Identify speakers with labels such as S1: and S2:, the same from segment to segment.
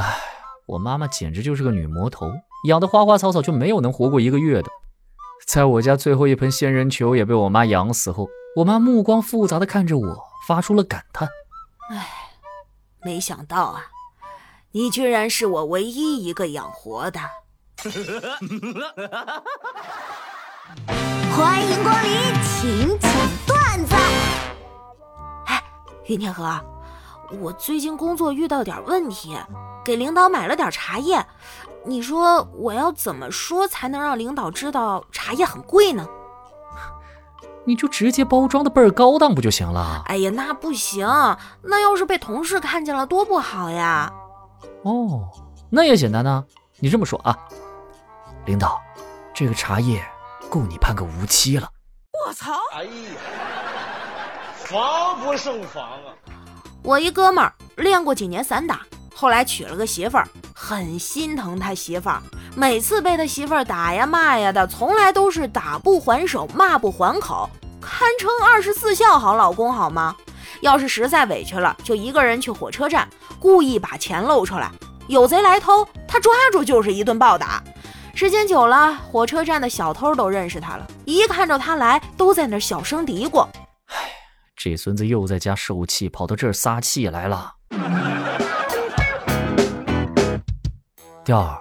S1: 唉，我妈妈简直就是个女魔头，养的花花草草就没有能活过一个月的。在我家最后一盆仙人球也被我妈养死后，我妈目光复杂的看着我，发出了感叹：“
S2: 唉，没想到啊，你居然是我唯一一个养活的。”
S3: 欢迎光临，请讲段子。
S2: 哎，云天河，我最近工作遇到点问题，给领导买了点茶叶，你说我要怎么说才能让领导知道茶叶很贵呢？
S1: 你就直接包装的倍儿高档不就行了？
S2: 哎呀，那不行，那要是被同事看见了多不好呀！
S1: 哦，那也简单呐，你这么说啊，领导，这个茶叶。够你判个无期了！
S2: 我操！哎呀，
S4: 防不胜防啊！
S2: 我一哥们儿练过几年散打，后来娶了个媳妇儿，很心疼他媳妇儿。每次被他媳妇儿打呀骂呀的，从来都是打不还手，骂不还口，堪称二十四孝好老公，好吗？要是实在委屈了，就一个人去火车站，故意把钱露出来，有贼来偷，他抓住就是一顿暴打。时间久了，火车站的小偷都认识他了，一看着他来，都在那小声嘀咕：“，
S1: 这孙子又在家受气，跑到这儿撒气来了。”调儿，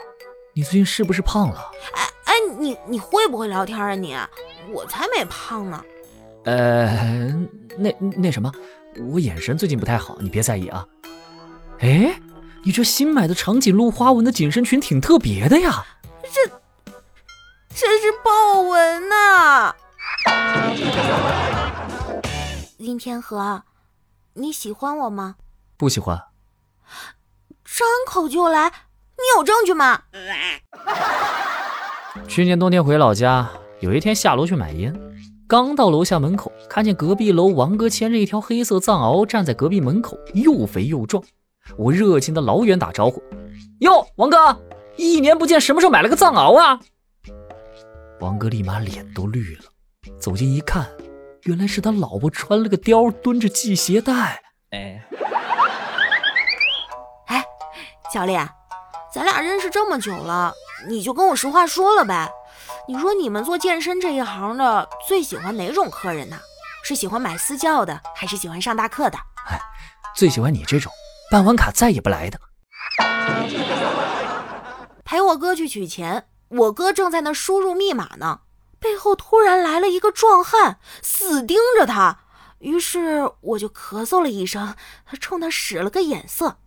S1: 你最近是不是胖了？
S2: 哎哎，你你会不会聊天啊？你，我才没胖呢。
S1: 呃，那那什么，我眼神最近不太好，你别在意啊。哎，你这新买的长颈鹿花纹的紧身裙挺特别的呀。
S2: 这这是豹纹呐！林天河，你喜欢我吗？
S1: 不喜欢。
S2: 张口就来，你有证据吗？
S1: 去年冬天回老家，有一天下楼去买烟，刚到楼下门口，看见隔壁楼王哥牵着一条黑色藏獒站在隔壁门口，又肥又壮。我热情的老远打招呼：“哟，王哥！”一年不见，什么时候买了个藏獒啊？王哥立马脸都绿了，走近一看，原来是他老婆穿了个貂，蹲着系鞋带。哎，
S2: 哎，教练，咱俩认识这么久了，你就跟我实话说了呗。你说你们做健身这一行的，最喜欢哪种客人呢？是喜欢买私教的，还是喜欢上大课的？
S1: 哎，最喜欢你这种办完卡再也不来的。
S2: 陪我哥去取钱，我哥正在那输入密码呢，背后突然来了一个壮汉，死盯着他。于是我就咳嗽了一声，冲他使了个眼色，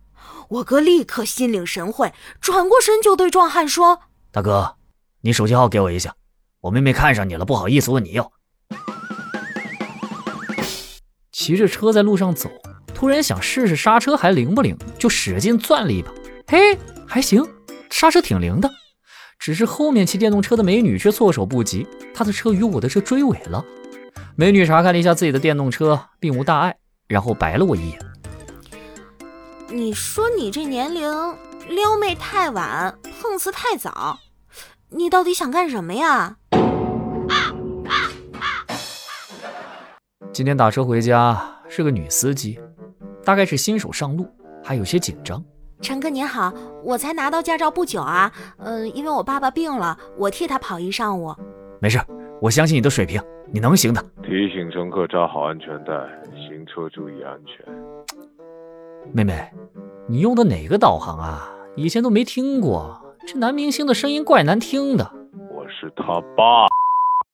S2: 我哥立刻心领神会，转过身就对壮汉说：“
S1: 大哥，你手机号给我一下，我妹妹看上你了，不好意思问你要。”骑着车在路上走，突然想试试刹车还灵不灵，就使劲攥了一把，嘿，还行。刹车挺灵的，只是后面骑电动车的美女却措手不及，她的车与我的车追尾了。美女查看了一下自己的电动车，并无大碍，然后白了我一眼。
S2: 你说你这年龄撩妹太晚，碰瓷太早，你到底想干什么呀？
S1: 今天打车回家是个女司机，大概是新手上路，还有些紧张。
S2: 陈哥您好，我才拿到驾照不久啊，嗯，因为我爸爸病了，我替他跑一上午。
S1: 没事，我相信你的水平，你能行的。
S4: 提醒乘客扎好安全带，行车注意安全。
S1: 妹妹，你用的哪个导航啊？以前都没听过，这男明星的声音怪难听的。
S4: 我是他爸。